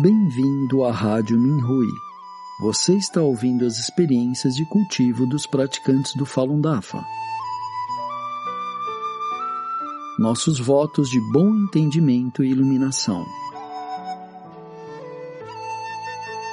Bem-vindo à Rádio Minhui. Você está ouvindo as experiências de cultivo dos praticantes do Falun Dafa. Nossos votos de bom entendimento e iluminação.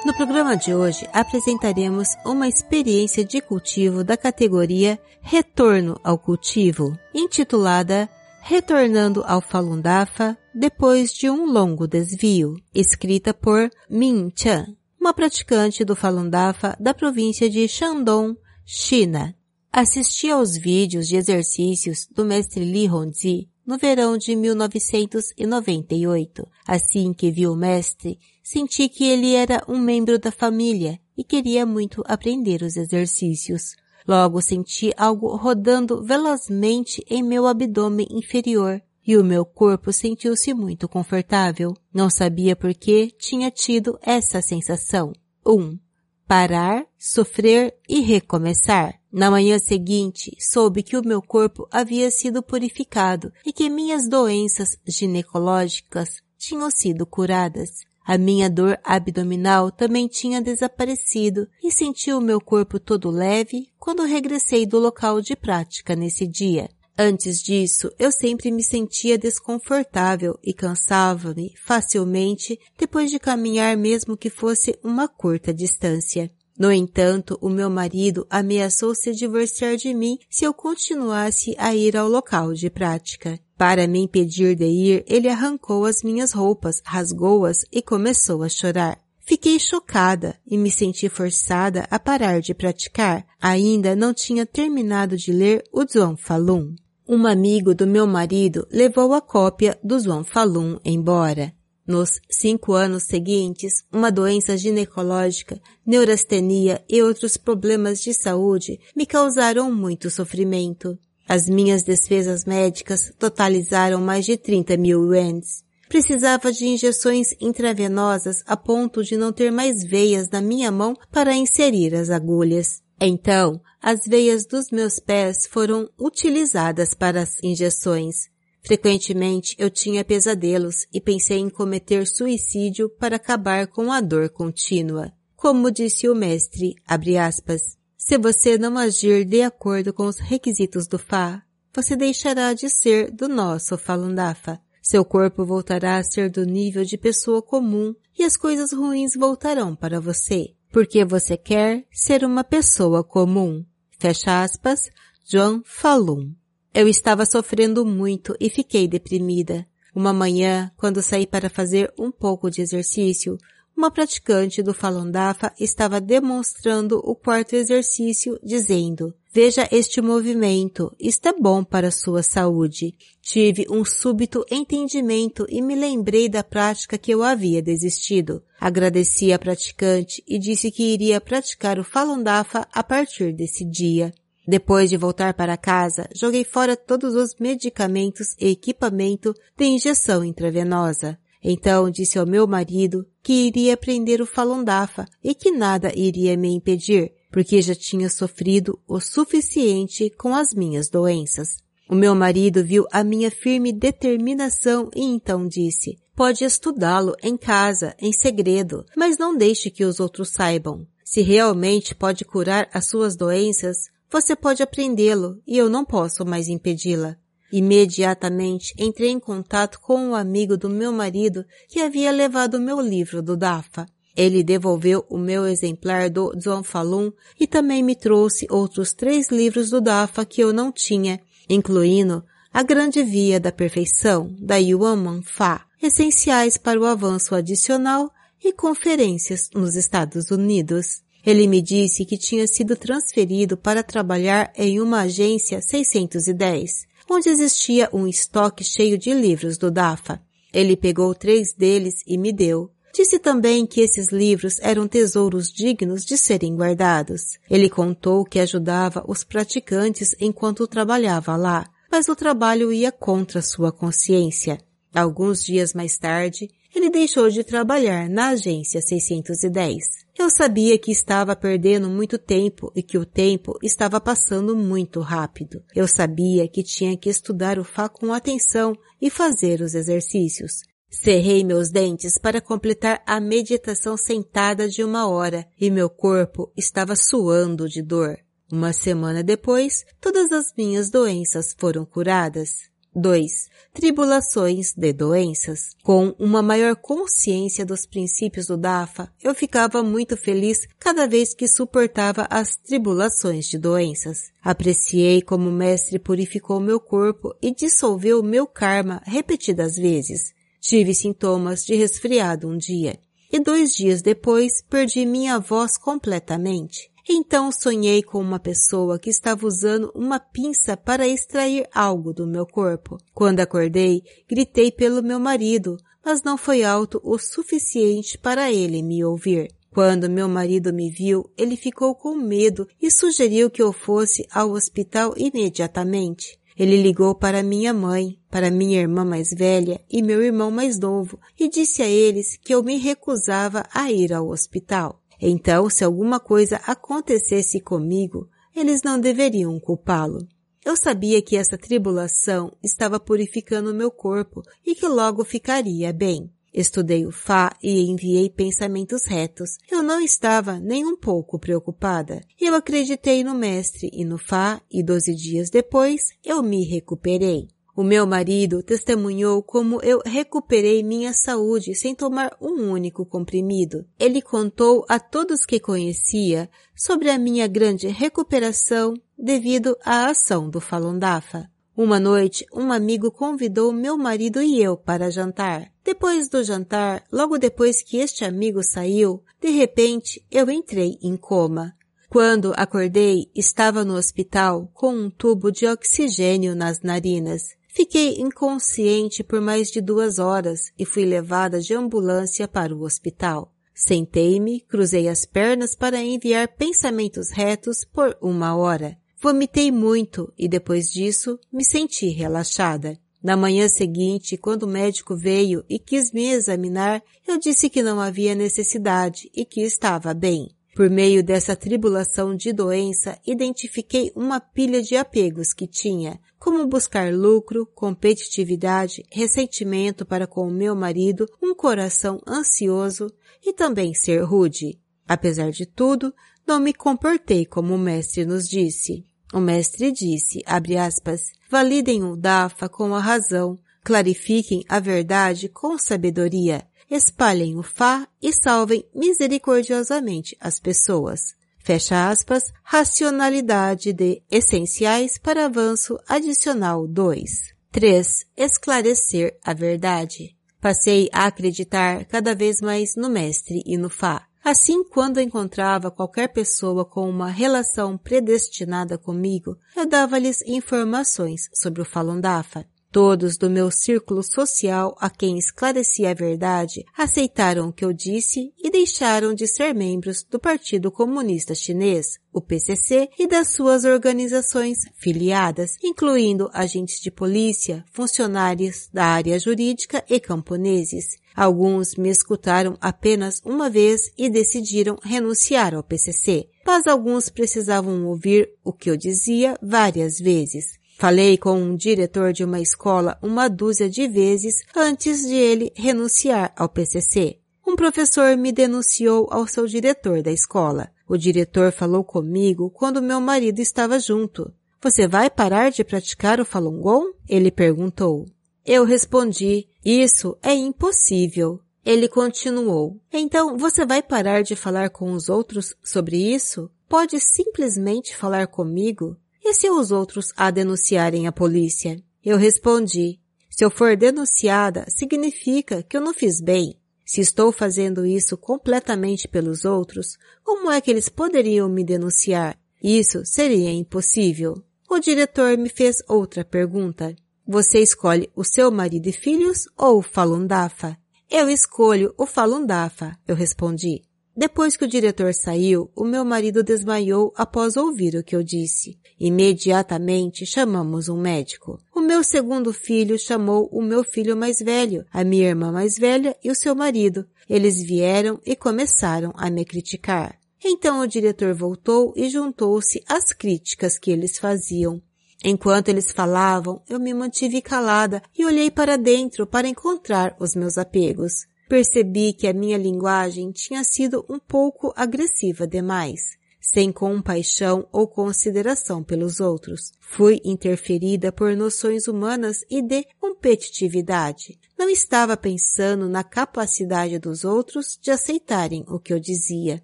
No programa de hoje apresentaremos uma experiência de cultivo da categoria Retorno ao Cultivo, intitulada Retornando ao Falun Dafa depois de um longo desvio, escrita por Min Chan, uma praticante do Falun Dafa da província de Shandong, China. Assisti aos vídeos de exercícios do mestre Li Hongzhi no verão de 1998. Assim que vi o mestre, senti que ele era um membro da família e queria muito aprender os exercícios. Logo senti algo rodando velozmente em meu abdômen inferior e o meu corpo sentiu-se muito confortável. Não sabia por que tinha tido essa sensação. 1. Um, parar, sofrer e recomeçar. Na manhã seguinte, soube que o meu corpo havia sido purificado e que minhas doenças ginecológicas tinham sido curadas. A minha dor abdominal também tinha desaparecido e senti o meu corpo todo leve quando regressei do local de prática nesse dia. Antes disso, eu sempre me sentia desconfortável e cansava-me facilmente depois de caminhar mesmo que fosse uma curta distância. No entanto, o meu marido ameaçou se divorciar de mim se eu continuasse a ir ao local de prática. Para me impedir de ir, ele arrancou as minhas roupas, rasgou-as e começou a chorar. Fiquei chocada e me senti forçada a parar de praticar. Ainda não tinha terminado de ler o Zhuang Falun. Um amigo do meu marido levou a cópia do Zhuang Falun embora. Nos cinco anos seguintes, uma doença ginecológica, neurastenia e outros problemas de saúde me causaram muito sofrimento. As minhas despesas médicas totalizaram mais de 30 mil yuans. Precisava de injeções intravenosas a ponto de não ter mais veias na minha mão para inserir as agulhas. Então, as veias dos meus pés foram utilizadas para as injeções. Frequentemente eu tinha pesadelos e pensei em cometer suicídio para acabar com a dor contínua. Como disse o mestre, aspas, se você não agir de acordo com os requisitos do Fá, você deixará de ser do nosso Falun Dafa. Seu corpo voltará a ser do nível de pessoa comum e as coisas ruins voltarão para você, porque você quer ser uma pessoa comum. Fecha aspas, John Falun. Eu estava sofrendo muito e fiquei deprimida. Uma manhã, quando saí para fazer um pouco de exercício, uma praticante do Falun Dafa estava demonstrando o quarto exercício dizendo, veja este movimento, isto é bom para sua saúde. Tive um súbito entendimento e me lembrei da prática que eu havia desistido. Agradeci a praticante e disse que iria praticar o Falun Dafa a partir desse dia. Depois de voltar para casa, joguei fora todos os medicamentos e equipamento de injeção intravenosa. Então disse ao meu marido que iria aprender o Falun Dafa e que nada iria me impedir, porque já tinha sofrido o suficiente com as minhas doenças. O meu marido viu a minha firme determinação e então disse, pode estudá-lo em casa, em segredo, mas não deixe que os outros saibam. Se realmente pode curar as suas doenças, você pode aprendê-lo e eu não posso mais impedi-la. Imediatamente entrei em contato com um amigo do meu marido que havia levado meu livro do DAFA. Ele devolveu o meu exemplar do Zhuang Falun e também me trouxe outros três livros do DAFA que eu não tinha, incluindo A Grande Via da Perfeição, da Yuan Man Fa, essenciais para o avanço adicional e conferências nos Estados Unidos. Ele me disse que tinha sido transferido para trabalhar em uma agência 610, onde existia um estoque cheio de livros do DAFA. Ele pegou três deles e me deu. Disse também que esses livros eram tesouros dignos de serem guardados. Ele contou que ajudava os praticantes enquanto trabalhava lá, mas o trabalho ia contra sua consciência. Alguns dias mais tarde, ele deixou de trabalhar na agência 610. Eu sabia que estava perdendo muito tempo e que o tempo estava passando muito rápido. Eu sabia que tinha que estudar o Fá com atenção e fazer os exercícios. Cerrei meus dentes para completar a meditação sentada de uma hora e meu corpo estava suando de dor. Uma semana depois, todas as minhas doenças foram curadas. 2. Tribulações de doenças. Com uma maior consciência dos princípios do DAFA, eu ficava muito feliz cada vez que suportava as tribulações de doenças. Apreciei como o mestre purificou meu corpo e dissolveu meu karma repetidas vezes. Tive sintomas de resfriado um dia. E dois dias depois perdi minha voz completamente. Então sonhei com uma pessoa que estava usando uma pinça para extrair algo do meu corpo. Quando acordei, gritei pelo meu marido, mas não foi alto o suficiente para ele me ouvir. Quando meu marido me viu, ele ficou com medo e sugeriu que eu fosse ao hospital imediatamente. Ele ligou para minha mãe, para minha irmã mais velha e meu irmão mais novo e disse a eles que eu me recusava a ir ao hospital. Então, se alguma coisa acontecesse comigo, eles não deveriam culpá-lo. Eu sabia que essa tribulação estava purificando meu corpo e que logo ficaria bem. Estudei o Fá e enviei pensamentos retos. Eu não estava nem um pouco preocupada. Eu acreditei no Mestre e no Fá e doze dias depois eu me recuperei. O meu marido testemunhou como eu recuperei minha saúde sem tomar um único comprimido. Ele contou a todos que conhecia sobre a minha grande recuperação devido à ação do Falun Dafa. Uma noite, um amigo convidou meu marido e eu para jantar. Depois do jantar, logo depois que este amigo saiu, de repente eu entrei em coma. Quando acordei, estava no hospital com um tubo de oxigênio nas narinas. Fiquei inconsciente por mais de duas horas e fui levada de ambulância para o hospital. Sentei-me, cruzei as pernas para enviar pensamentos retos por uma hora. Vomitei muito e depois disso me senti relaxada. Na manhã seguinte, quando o médico veio e quis me examinar, eu disse que não havia necessidade e que estava bem. Por meio dessa tribulação de doença, identifiquei uma pilha de apegos que tinha, como buscar lucro, competitividade, ressentimento para com o meu marido, um coração ansioso e também ser rude. Apesar de tudo, não me comportei como o mestre nos disse. O mestre disse, abre aspas, validem o DAFA com a razão, clarifiquem a verdade com sabedoria, espalhem o Fá e salvem misericordiosamente as pessoas. Fecha aspas, racionalidade de essenciais para avanço adicional 2. 3. Esclarecer a verdade. Passei a acreditar cada vez mais no mestre e no Fá. Assim, quando encontrava qualquer pessoa com uma relação predestinada comigo, eu dava-lhes informações sobre o Falun Dafa. Todos do meu círculo social a quem esclareci a verdade aceitaram o que eu disse e deixaram de ser membros do Partido Comunista Chinês, o PCC, e das suas organizações filiadas, incluindo agentes de polícia, funcionários da área jurídica e camponeses. Alguns me escutaram apenas uma vez e decidiram renunciar ao PCC, mas alguns precisavam ouvir o que eu dizia várias vezes. Falei com um diretor de uma escola uma dúzia de vezes antes de ele renunciar ao PCC. Um professor me denunciou ao seu diretor da escola. O diretor falou comigo quando meu marido estava junto. Você vai parar de praticar o Falun Gong? Ele perguntou. Eu respondi, isso é impossível. Ele continuou. Então você vai parar de falar com os outros sobre isso? Pode simplesmente falar comigo? E se os outros a denunciarem à polícia? Eu respondi, se eu for denunciada, significa que eu não fiz bem. Se estou fazendo isso completamente pelos outros, como é que eles poderiam me denunciar? Isso seria impossível. O diretor me fez outra pergunta. Você escolhe o seu marido e filhos ou o Falun Dafa? Eu escolho o Falun Dafa, eu respondi. Depois que o diretor saiu, o meu marido desmaiou após ouvir o que eu disse. Imediatamente chamamos um médico. O meu segundo filho chamou o meu filho mais velho, a minha irmã mais velha e o seu marido. Eles vieram e começaram a me criticar. Então o diretor voltou e juntou-se às críticas que eles faziam. Enquanto eles falavam, eu me mantive calada e olhei para dentro para encontrar os meus apegos. Percebi que a minha linguagem tinha sido um pouco agressiva demais, sem compaixão ou consideração pelos outros. Fui interferida por noções humanas e de competitividade. Não estava pensando na capacidade dos outros de aceitarem o que eu dizia.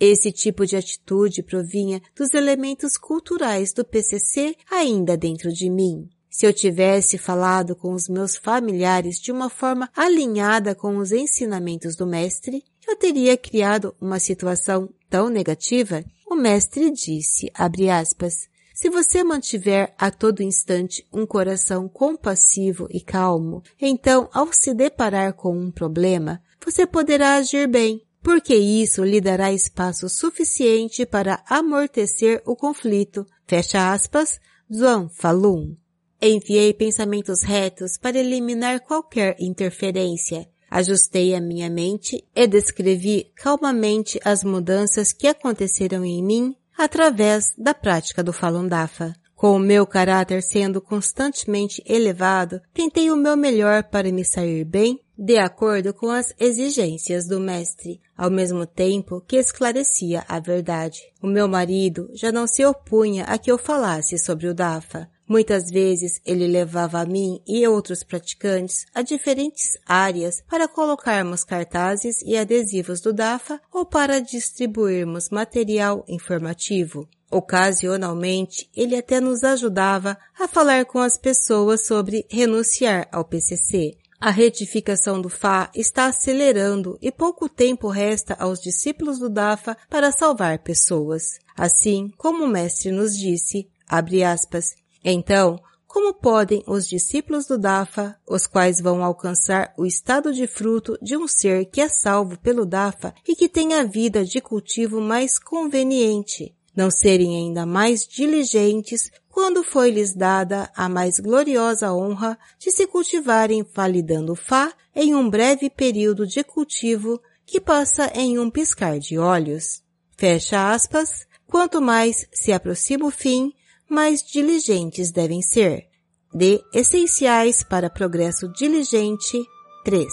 Esse tipo de atitude provinha dos elementos culturais do PCC ainda dentro de mim. Se eu tivesse falado com os meus familiares de uma forma alinhada com os ensinamentos do mestre, eu teria criado uma situação tão negativa? O mestre disse, abre aspas, se você mantiver a todo instante um coração compassivo e calmo, então ao se deparar com um problema, você poderá agir bem, porque isso lhe dará espaço suficiente para amortecer o conflito. Fecha aspas, Zhuang Falun. Enviei pensamentos retos para eliminar qualquer interferência. Ajustei a minha mente e descrevi calmamente as mudanças que aconteceram em mim através da prática do Falun Dafa. Com o meu caráter sendo constantemente elevado, tentei o meu melhor para me sair bem de acordo com as exigências do mestre, ao mesmo tempo que esclarecia a verdade. O meu marido já não se opunha a que eu falasse sobre o Dafa. Muitas vezes ele levava a mim e outros praticantes a diferentes áreas para colocarmos cartazes e adesivos do DAFA ou para distribuirmos material informativo. Ocasionalmente, ele até nos ajudava a falar com as pessoas sobre renunciar ao PCC. A retificação do Fá está acelerando e pouco tempo resta aos discípulos do DAFA para salvar pessoas. Assim, como o mestre nos disse, abre aspas, então, como podem os discípulos do Dafa, os quais vão alcançar o estado de fruto de um ser que é salvo pelo Dafa e que tem a vida de cultivo mais conveniente, não serem ainda mais diligentes quando foi-lhes dada a mais gloriosa honra de se cultivarem validando Fá em um breve período de cultivo que passa em um piscar de olhos. Fecha aspas, quanto mais se aproxima o fim, mais diligentes devem ser. De Essenciais para Progresso Diligente 3.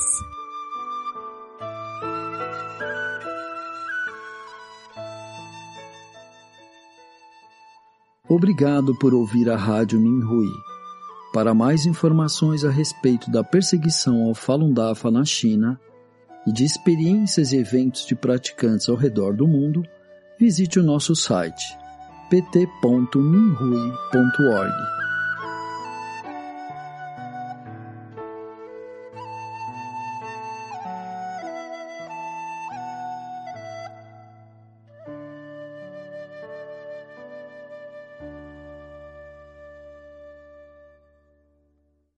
Obrigado por ouvir a Rádio Minhui. Para mais informações a respeito da perseguição ao Falun Dafa na China e de experiências e eventos de praticantes ao redor do mundo, visite o nosso site pt.minrui.org.